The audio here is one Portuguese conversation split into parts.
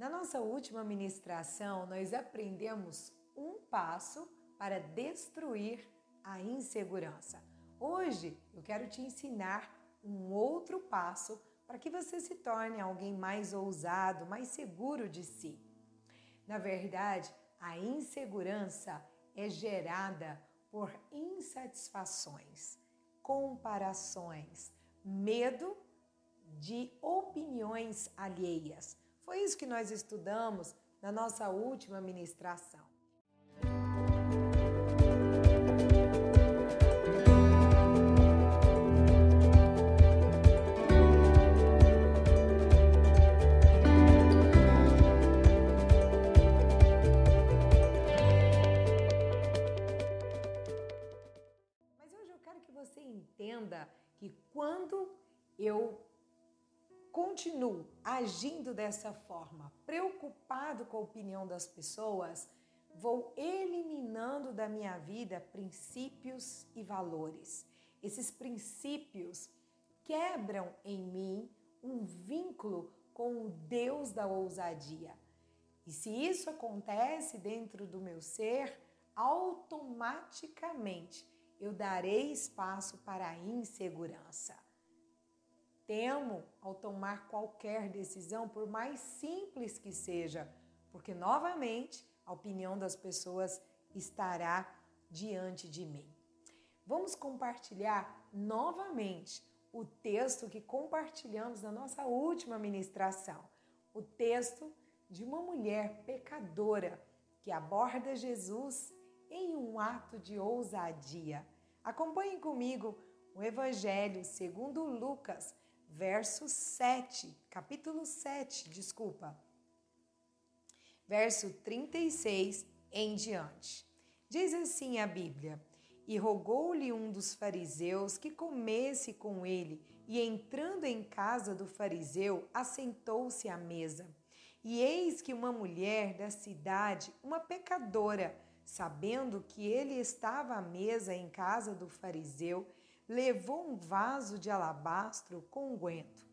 Na nossa última ministração, nós aprendemos um passo para destruir a insegurança. Hoje eu quero te ensinar um outro passo para que você se torne alguém mais ousado, mais seguro de si. Na verdade, a insegurança é gerada por insatisfações, comparações, medo de opiniões alheias. Foi isso que nós estudamos na nossa última ministração. Mas hoje eu quero que você entenda que quando eu continuo agindo dessa forma, preocupado com a opinião das pessoas, vou eliminando da minha vida princípios e valores. Esses princípios quebram em mim um vínculo com o Deus da ousadia. E se isso acontece dentro do meu ser, automaticamente eu darei espaço para a insegurança temo ao tomar qualquer decisão, por mais simples que seja, porque novamente a opinião das pessoas estará diante de mim. Vamos compartilhar novamente o texto que compartilhamos na nossa última ministração. O texto de uma mulher pecadora que aborda Jesus em um ato de ousadia. Acompanhem comigo o Evangelho segundo Lucas, verso 7, capítulo 7, desculpa. Verso 36 em diante. Diz assim a Bíblia: E rogou-lhe um dos fariseus que comesse com ele, e entrando em casa do fariseu, assentou-se à mesa. E eis que uma mulher da cidade, uma pecadora, sabendo que ele estava à mesa em casa do fariseu, levou um vaso de alabastro com unguento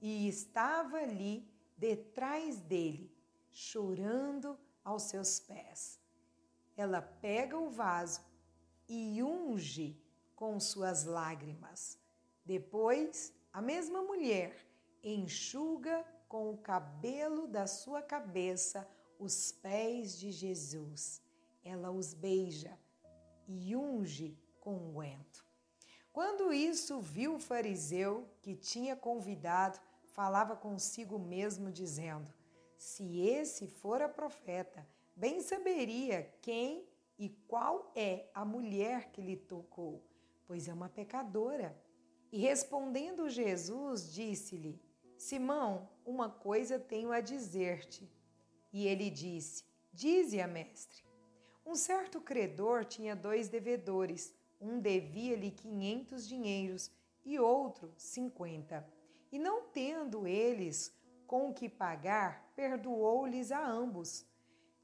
e estava ali detrás dele, chorando aos seus pés. Ela pega o vaso e unge com suas lágrimas. Depois, a mesma mulher enxuga com o cabelo da sua cabeça os pés de Jesus. Ela os beija e unge com unguento. Quando isso viu o fariseu que tinha convidado, falava consigo mesmo, dizendo: Se esse fora profeta, bem saberia quem e qual é a mulher que lhe tocou, pois é uma pecadora. E respondendo Jesus, disse-lhe: Simão, uma coisa tenho a dizer-te. E ele disse: Dize-a, mestre. Um certo credor tinha dois devedores. Um devia-lhe quinhentos dinheiros e outro cinquenta. E não tendo eles com que pagar, perdoou-lhes a ambos.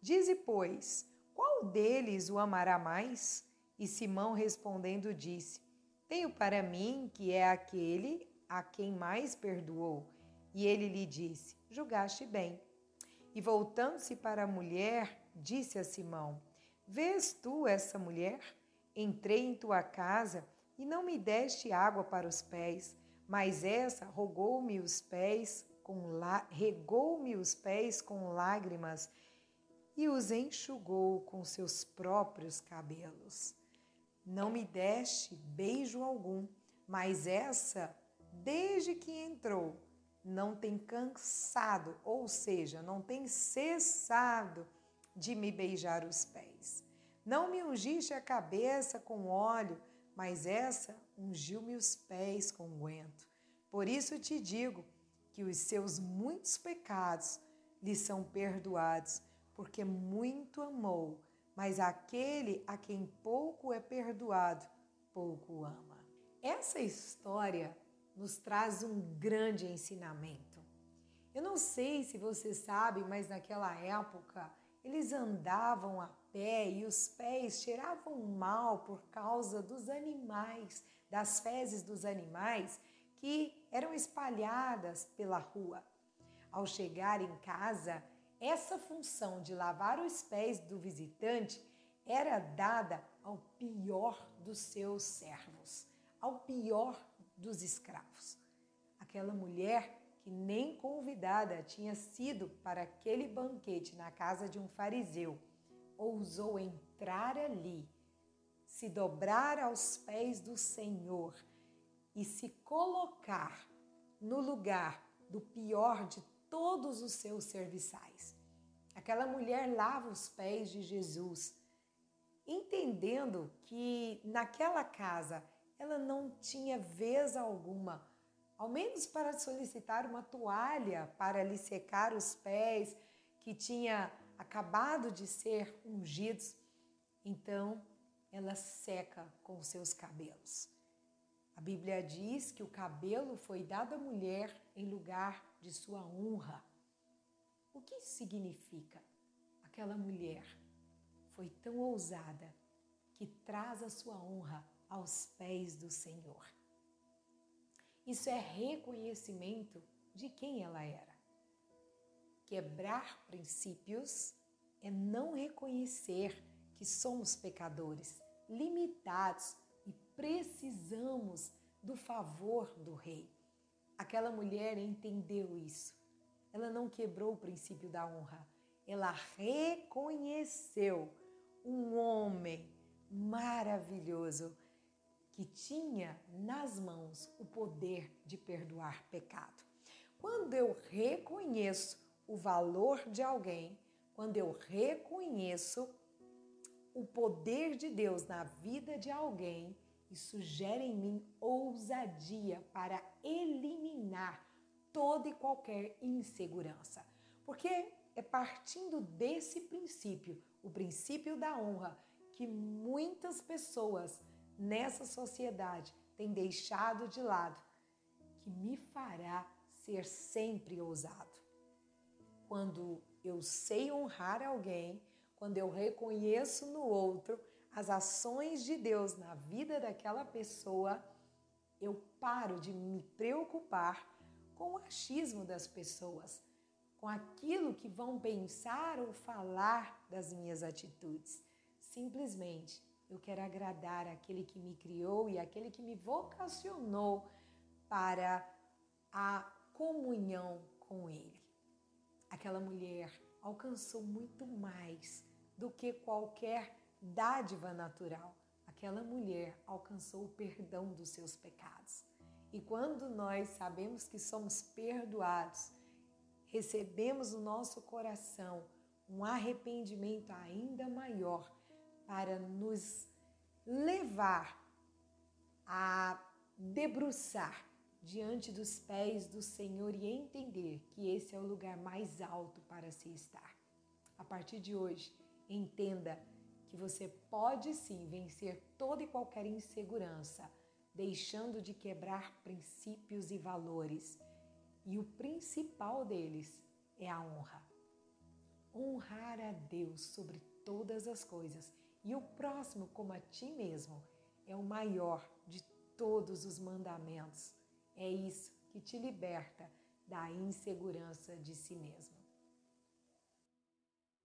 Dize, pois, qual deles o amará mais? E Simão respondendo disse: Tenho para mim que é aquele a quem mais perdoou. E ele lhe disse: Julgaste bem. E voltando-se para a mulher, disse a Simão: Vês tu essa mulher? Entrei em tua casa e não me deste água para os pés, mas essa rogou-me os pés com regou-me os pés com lágrimas e os enxugou com seus próprios cabelos. Não me deste beijo algum, mas essa, desde que entrou, não tem cansado, ou seja, não tem cessado de me beijar os pés. Não me ungiste a cabeça com óleo, mas essa ungiu-me os pés com unguento. Por isso te digo que os seus muitos pecados lhe são perdoados, porque muito amou, mas aquele a quem pouco é perdoado, pouco ama. Essa história nos traz um grande ensinamento. Eu não sei se você sabe, mas naquela época eles andavam a pé e os pés cheiravam mal por causa dos animais, das fezes dos animais que eram espalhadas pela rua. Ao chegar em casa, essa função de lavar os pés do visitante era dada ao pior dos seus servos, ao pior dos escravos. Aquela mulher que nem convidada tinha sido para aquele banquete na casa de um fariseu, ousou entrar ali, se dobrar aos pés do Senhor e se colocar no lugar do pior de todos os seus serviçais. Aquela mulher lava os pés de Jesus, entendendo que naquela casa ela não tinha vez alguma, ao menos para solicitar uma toalha para lhe secar os pés que tinha acabado de ser ungidos. Então ela seca com seus cabelos. A Bíblia diz que o cabelo foi dado à mulher em lugar de sua honra. O que isso significa? Aquela mulher foi tão ousada que traz a sua honra aos pés do Senhor. Isso é reconhecimento de quem ela era. Quebrar princípios é não reconhecer que somos pecadores, limitados e precisamos do favor do rei. Aquela mulher entendeu isso. Ela não quebrou o princípio da honra. Ela reconheceu um homem maravilhoso que tinha nas mãos o poder de perdoar pecado. Quando eu reconheço o valor de alguém, quando eu reconheço o poder de Deus na vida de alguém, isso gera em mim ousadia para eliminar toda e qualquer insegurança. Porque é partindo desse princípio, o princípio da honra, que muitas pessoas nessa sociedade têm deixado de lado, que me fará ser sempre ousado. Quando eu sei honrar alguém, quando eu reconheço no outro as ações de Deus na vida daquela pessoa, eu paro de me preocupar com o achismo das pessoas, com aquilo que vão pensar ou falar das minhas atitudes. Simplesmente eu quero agradar aquele que me criou e aquele que me vocacionou para a comunhão com Ele. Aquela mulher alcançou muito mais do que qualquer dádiva natural. Aquela mulher alcançou o perdão dos seus pecados. E quando nós sabemos que somos perdoados, recebemos no nosso coração um arrependimento ainda maior para nos levar a debruçar diante dos pés do Senhor e entender que esse é o lugar mais alto para se estar. A partir de hoje, entenda que você pode sim vencer toda e qualquer insegurança, deixando de quebrar princípios e valores. E o principal deles é a honra. Honrar a Deus sobre todas as coisas e o próximo como a ti mesmo é o maior de todos os mandamentos. É isso que te liberta da insegurança de si mesmo.